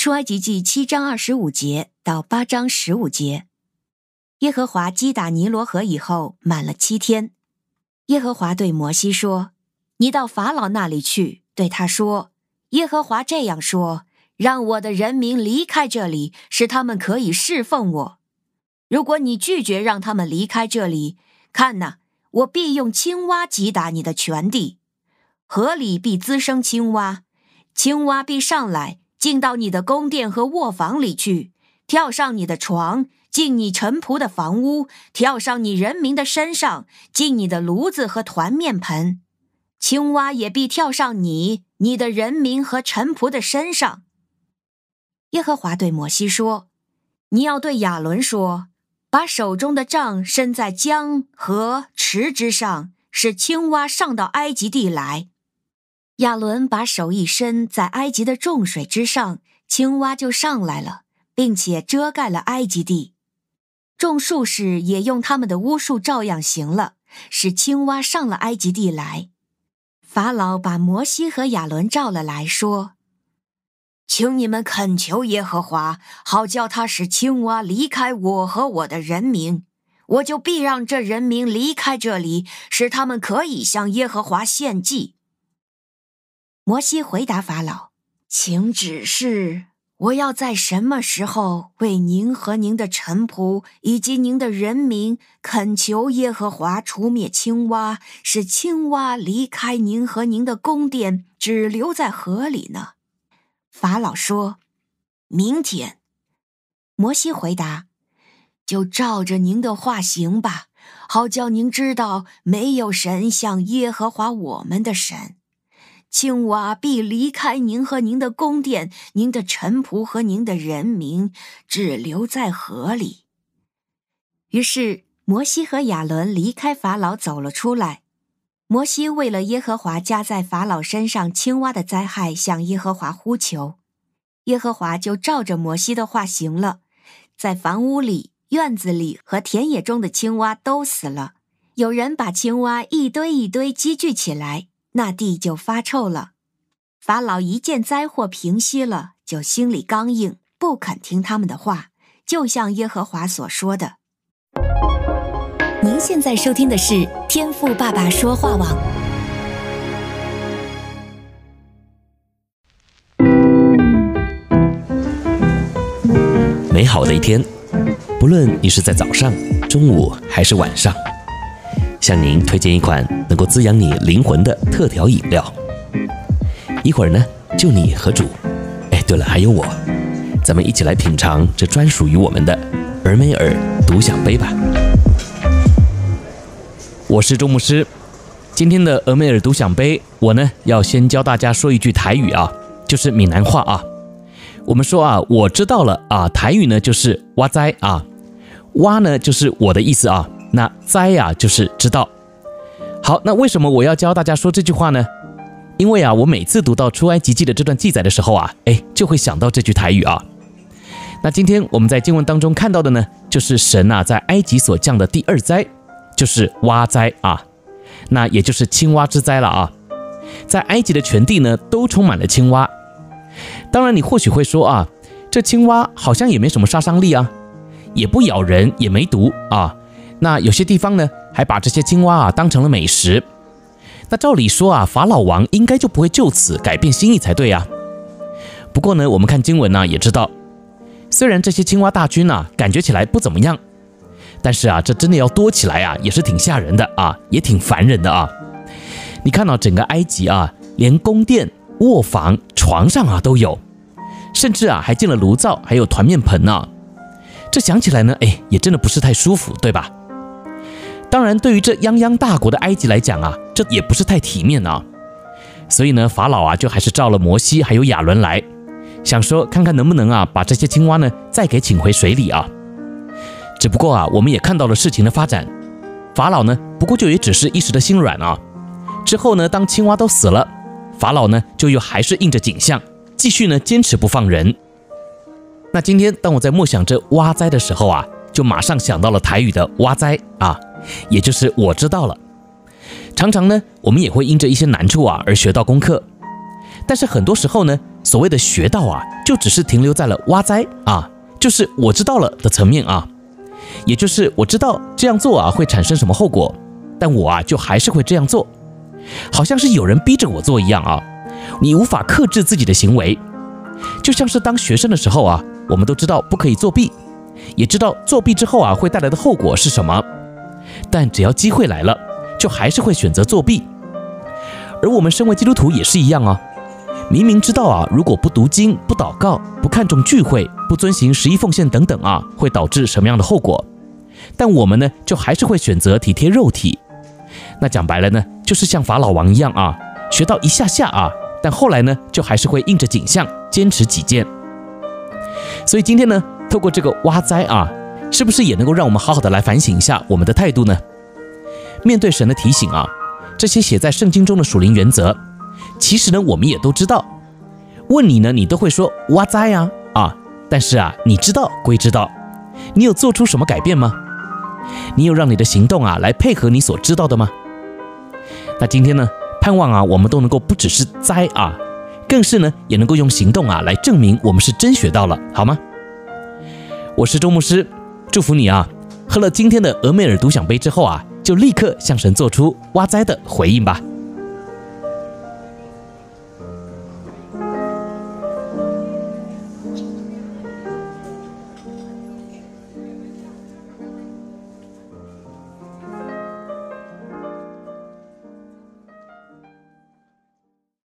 出埃及记七章二十五节到八章十五节。耶和华击打尼罗河以后，满了七天。耶和华对摩西说：“你到法老那里去，对他说：耶和华这样说，让我的人民离开这里，使他们可以侍奉我。如果你拒绝让他们离开这里，看哪，我必用青蛙击打你的全地，河里必滋生青蛙，青蛙必上来，进到你的宫殿和卧房里去，跳上你的床。”进你臣仆的房屋，跳上你人民的身上，进你的炉子和团面盆，青蛙也必跳上你、你的人民和臣仆的身上。耶和华对摩西说：“你要对亚伦说，把手中的杖伸在江河池之上，使青蛙上到埃及地来。亚伦把手一伸在埃及的众水之上，青蛙就上来了，并且遮盖了埃及地。”众术士也用他们的巫术照样行了，使青蛙上了埃及地来。法老把摩西和亚伦召了来说：“请你们恳求耶和华，好叫他使青蛙离开我和我的人民，我就必让这人民离开这里，使他们可以向耶和华献祭。”摩西回答法老：“请指示。”我要在什么时候为您和您的臣仆以及您的人民恳求耶和华除灭青蛙，使青蛙离开您和您的宫殿，只留在河里呢？法老说：“明天。”摩西回答：“就照着您的话行吧，好叫您知道，没有神像耶和华我们的神。”青蛙必离开您和您的宫殿，您的臣仆和您的人民，只留在河里。于是摩西和亚伦离开法老走了出来。摩西为了耶和华加在法老身上青蛙的灾害，向耶和华呼求，耶和华就照着摩西的话行了，在房屋里、院子里和田野中的青蛙都死了。有人把青蛙一堆一堆积聚起来。那地就发臭了。法老一见灾祸平息了，就心里刚硬，不肯听他们的话，就像耶和华所说的。您现在收听的是《天赋爸爸说话网》。美好的一天，不论你是在早上、中午还是晚上。向您推荐一款能够滋养你灵魂的特调饮料。一会儿呢，就你和主，哎，对了，还有我，咱们一起来品尝这专属于我们的俄梅尔独享杯吧。我是周牧师，今天的俄梅尔独享杯，我呢要先教大家说一句台语啊，就是闽南话啊。我们说啊，我知道了啊，台语呢就是“哇哉”啊，“哇”呢就是我的意思啊。那灾呀，就是知道。好，那为什么我要教大家说这句话呢？因为啊，我每次读到出埃及记的这段记载的时候啊，哎，就会想到这句台语啊。那今天我们在经文当中看到的呢，就是神呐在埃及所降的第二灾，就是蛙灾啊，那也就是青蛙之灾了啊。在埃及的全地呢，都充满了青蛙。当然，你或许会说啊，这青蛙好像也没什么杀伤力啊，也不咬人，也没毒啊。那有些地方呢，还把这些青蛙啊当成了美食。那照理说啊，法老王应该就不会就此改变心意才对啊。不过呢，我们看经文呢，也知道，虽然这些青蛙大军呐，感觉起来不怎么样，但是啊，这真的要多起来啊，也是挺吓人的啊，也挺烦人的啊。你看到整个埃及啊，连宫殿、卧房、床上啊都有，甚至啊还进了炉灶，还有团面盆呢。这想起来呢，哎，也真的不是太舒服，对吧？当然，对于这泱泱大国的埃及来讲啊，这也不是太体面啊。所以呢，法老啊就还是召了摩西还有亚伦来，想说看看能不能啊把这些青蛙呢再给请回水里啊。只不过啊，我们也看到了事情的发展，法老呢不过就也只是一时的心软啊。之后呢，当青蛙都死了，法老呢就又还是应着景象，继续呢坚持不放人。那今天当我在默想这蛙灾的时候啊，就马上想到了台语的蛙灾啊。也就是我知道了，常常呢，我们也会因着一些难处啊而学到功课。但是很多时候呢，所谓的学到啊，就只是停留在了哇哉啊，就是我知道了的层面啊，也就是我知道这样做啊会产生什么后果，但我啊就还是会这样做，好像是有人逼着我做一样啊，你无法克制自己的行为，就像是当学生的时候啊，我们都知道不可以作弊，也知道作弊之后啊会带来的后果是什么，但只要机会来了，就还是会选择作弊。而我们身为基督徒也是一样啊。明明知道啊，如果不读经、不祷告、不看重聚会、不遵行十一奉献等等啊，会导致什么样的后果？但我们呢，就还是会选择体贴肉体。那讲白了呢，就是像法老王一样啊，学到一下下啊，但后来呢，就还是会硬着颈项坚持己见。所以今天呢，透过这个挖哉啊，是不是也能够让我们好好的来反省一下我们的态度呢？面对神的提醒啊，这些写在圣经中的属灵原则。其实呢，我们也都知道。问你呢，你都会说哇哉呀啊！但是啊，你知道归知道，你有做出什么改变吗？你有让你的行动啊来配合你所知道的吗？那今天呢，盼望啊，我们都能够不只是哉啊，更是呢，也能够用行动啊来证明我们是真学到了，好吗？我是周牧师，祝福你啊！喝了今天的俄梅尔独享杯之后啊，就立刻向神做出哇哉的回应吧。